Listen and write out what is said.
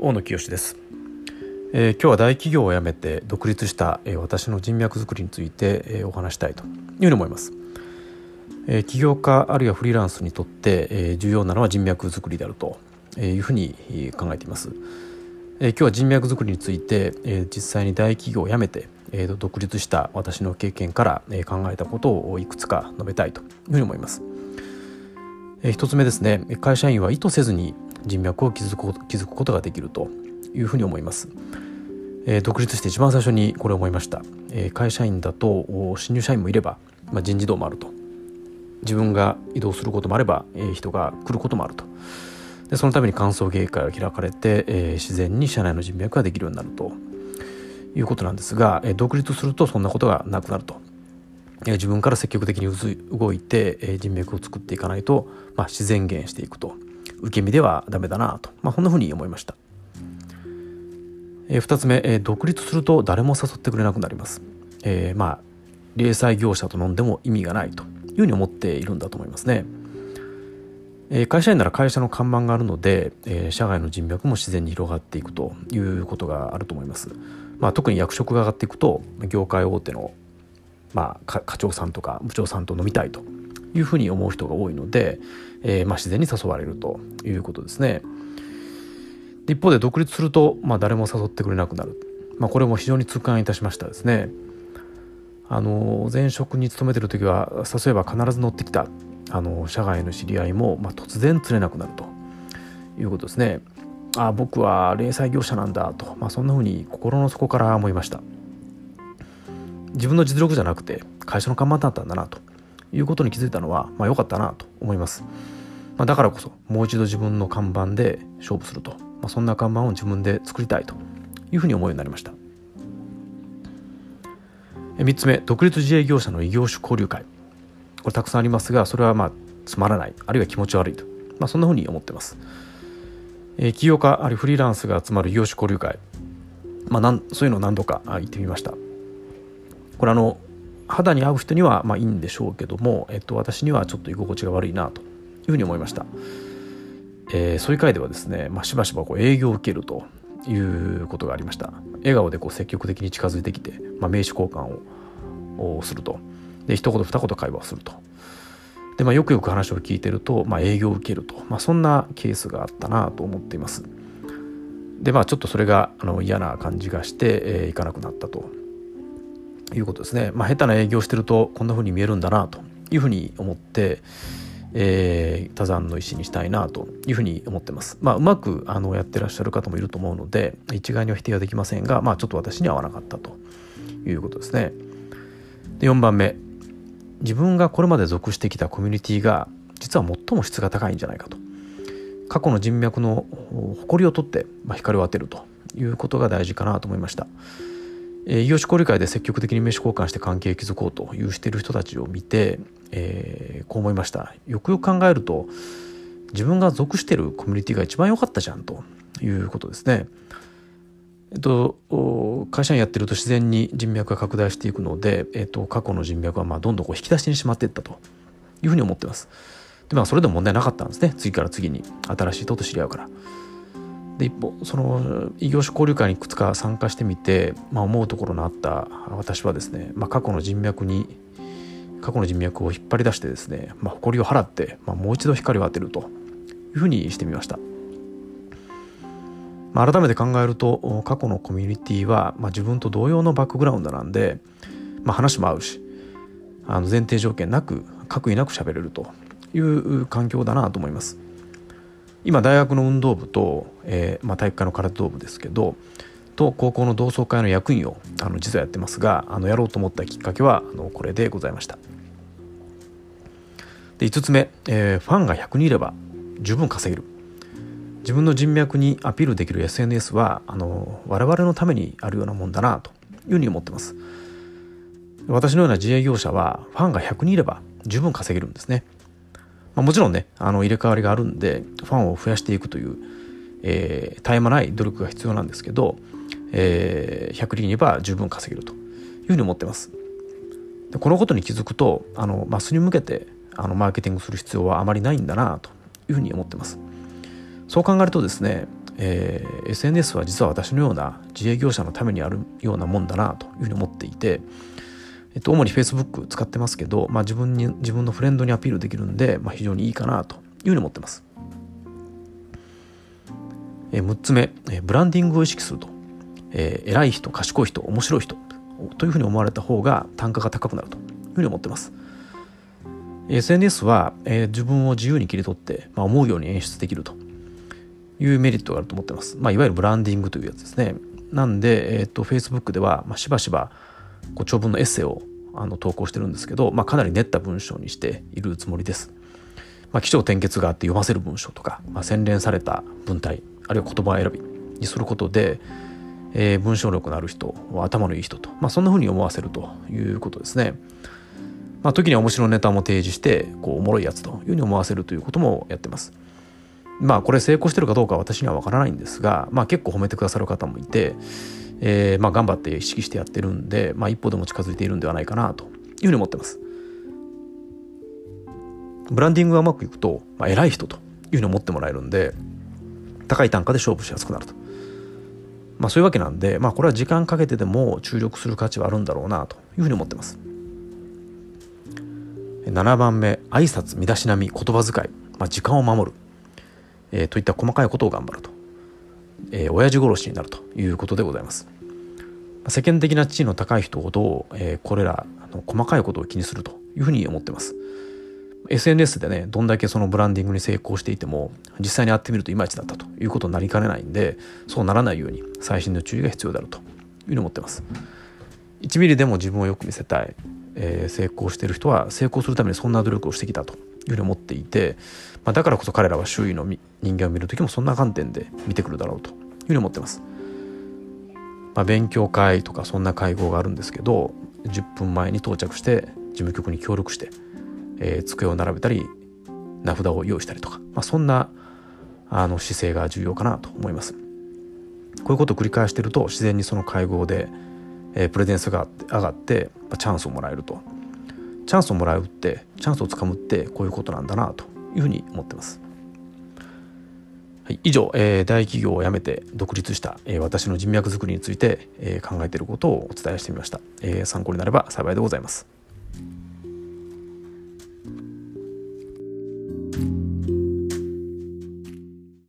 大野清です、えー、今日は大企業を辞めて独立した、えー、私の人脈作りについて、えー、お話したいというふうに思います、えー、起業家あるいはフリーランスにとって、えー、重要なのは人脈作りであるというふうに考えています、えー、今日は人脈作りについて、えー、実際に大企業を辞めて、えー、独立した私の経験から、えー、考えたことをいくつか述べたいというふうに思います、えー、一つ目ですね。会社員は意図せずに人脈を築く築くことができるというふうに思います。えー、独立して一番最初にこれを思いました、えー、会社員だと新入社員もいれば、まあ、人事動もあると。自分が移動することもあれば、えー、人が来ることもあると。でそのために歓送迎会が開かれて、えー、自然に社内の人脈ができるようになると。いうことなんですが、えー、独立するとそんなことがなくなると、えー、自分から積極的に動いて、えー、人脈を作っていかないと、まあ、自然減していくと。受け身ではダメだなと、まあ、こんなふうに思いました、えー、2つ目、えー、独立すると誰も誘ってくれなくなります、えー、まあ零細業者と飲んでも意味がないと。いうふうに思っているんだと思いますね、えー、会社員なら会社の看板があるので、えー、社外の人脈も自然に広がっていくということがあると思います、まあ、特に役職が上がっていくと業界大手のまあ、課長さんとか部長さんと飲みたいというふうに思う人が多いので、えー、まあ、自然に誘われるということですね。一方で独立すると、まあ、誰も誘ってくれなくなる、まあ、これも非常に痛感いたしましたですね。あの前職に勤めてる時は誘えば必ず乗ってきたあの社外の知り合いも、まあ、突然釣れなくなるということですね。あ僕は零細業者なんだと、まあ、そんなふうに心の底から思いました。自分の実力じゃなくて会社の看板だったんだなということに気づいたのは、まあ、良かったなと思います。まあ、だからこそもう一度自分の看板で勝負すると、まあ、そんな看板を自分で作りたいというふうに思うようになりました。3つ目独立自営業者の異業種交流会これたくさんありますがそれはまあつまらないあるいは気持ち悪いと、まあ、そんなふうに思ってます。えー、起業家あるいはフリーランスが集まる異業種交流会、まあ、なんそういうのを何度か行ってみました。これあの肌に合う人にはまあいいんでしょうけども、えっと、私にはちょっと居心地が悪いなというふうに思いました。えー、そういう回ではですね、まあ、しばしばこう営業を受けるということがありました。笑顔でこう積極的に近づいてきて、まあ、名刺交換をすると。で、一言二言会話をすると。で、まあ、よくよく話を聞いてると、まあ、営業を受けると。まあ、そんなケースがあったなと思っています。で、まあ、ちょっとそれがあの嫌な感じがして、えー、行かなくなったということですね。まあ、下手な営業してるとこんな風に見えるんだなというふうに思って、えー、多山の石にしたいなというふうに思ってます。まあ、うまくあのやってらっしゃる方もいると思うので一概には否定はできませんが、まあ、ちょっと私には合わなかったということですね。で4番目自分がこれまで属してきたコミュニティが実は最も質が高いんじゃないかと過去の人脈の誇りを取って、まあ、光を当てるということが大事かなと思いました。えー、異業種交流会で積極的に名刺交換して関係築こうというしている人たちを見て、えー、こう思いましたよくよく考えると自分が属しているコミュニティが一番良かったじゃんということですね。えっと、会社員やってると自然に人脈が拡大していくので、えっと、過去の人脈はまあどんどんこう引き出しにしまっていったというふうに思ってます。でまあそれでも問題なかったんですね次から次に新しい人と知り合うから。で一方その異業種交流会にいくつか参加してみて、まあ、思うところのあった私はですね、まあ、過去の人脈に過去の人脈を引っ張り出してですね、まあ、誇りを払って、まあ、もう一度光を当てるというふうにしてみました。まあ、改めて考えると過去のコミュニティは、まあ、自分と同様のバックグラウンドなんで、まあ、話も合うしあの前提条件なく悪意なく喋れるという環境だなと思います。今大学の運動部と、えーまあ、体育会の空手道部ですけどと高校の同窓会の役員をあの実はやってますがあのやろうと思ったきっかけはあのこれでございました。で5つ目、えー、ファンが100人いれば十分稼げる。自分の人脈にアピールできる SNS はあの我々のためにあるようなもんだなというふうに思ってます。私のような自営業者はファンが100人いれば十分稼げるんですね。まあ、もちろんねあの入れ替わりがあるんでファンを増やしていくという、えー、絶え間ない努力が必要なんですけど、えー、100人にば十分稼げるというふうに思ってます。でこのことに気づくとあのマスに向けてあのマーケティングする必要はあまりないんだなというふうに思ってます。そう考えるとですねえー、SNS は実は私のような自営業者のためにあるようなもんだなというふうに思っていて、えっと、主に Facebook 使ってますけど、まあ、自分に自分のフレンドにアピールできるんで、まあ、非常にいいかなというふうに思ってます。えー、6つ目、え、ブランディングを意識すると、えー、偉い人賢い人面白い人というふうに思われた方が単価が高くなるというふうに思ってます。SNS は、えー、自分を自由に切り取って、まあ、思うように演出できるというメリットがあると思ってます。まあ、いわゆるブランディングというやつですね。なんで、えっ、ー、と、Facebook では、まあ、しばしば、こう長文のエッセイをあの投稿してるんですけど、まあ、かなり練った文章にしているつもりです。まあ、起承転結があって読ませる文章とか、まあ、洗練された文体、あるいは言葉選びにすることで、えー、文章力のある人、頭のいい人と、まあ、そんな風に思わせるということですね。まあ、時には面白いネタも提示してこうおもろいやつというふうに思わせるということもやってます。まあこれ成功してるかどうかは私には分からないんですが、まあ、結構褒めてくださる方もいて、えー、まあ頑張って意識してやってるんで、まあ、一歩でも近づいているんではないかなというふうに思ってます。ブランディングがうまくいくと、まあ、偉い人というふうに思ってもらえるんで高い単価で勝負しやすくなると。まあそういうわけなんで、まあこれは時間かけてでも注力する価値はあるんだろうなというふうに思ってます。7番目挨拶身だしなみ言葉遣い、まあ、時間を守る、えー、といった細かいことを頑張ると、えー、親父殺しになるということでございます。世間的な地位の高い人ほど、えー、これらの細かいことを気にするというふうに思ってます。SNS でねどんだけそのブランディングに成功していても実際に会ってみるといまいちだったということになりかねないんでそうならないように細心の注意が必要であるというふうに思ってます。1ミリでも自分をよく見せたいえー、成功してる人は成功するためにそんな努力をしてきたとふうに思っていて、まあ、だからこそ彼らは周囲の人間を見る時もそんな観点で見てくるだろうというふうに思ってます。まあ、勉強会とかそんな会合があるんですけど10分前に到着して事務局に協力して、えー、机を並べたり名札を用意したりとか、まあ、そんなあの姿勢が重要かなと思います。こういうことを繰り返してると自然にその会合でえー、プレゼンスが上がってまチャンスをもらえるとチャンスをもらうってチャンスをつかむってこういうことなんだなというふうに思ってます。はい、以上、えー、大企業を辞めて独立した、えー、私の人脈づくりについて、えー、考えていることをお伝えしてみました、えー、参考になれば幸いでございます。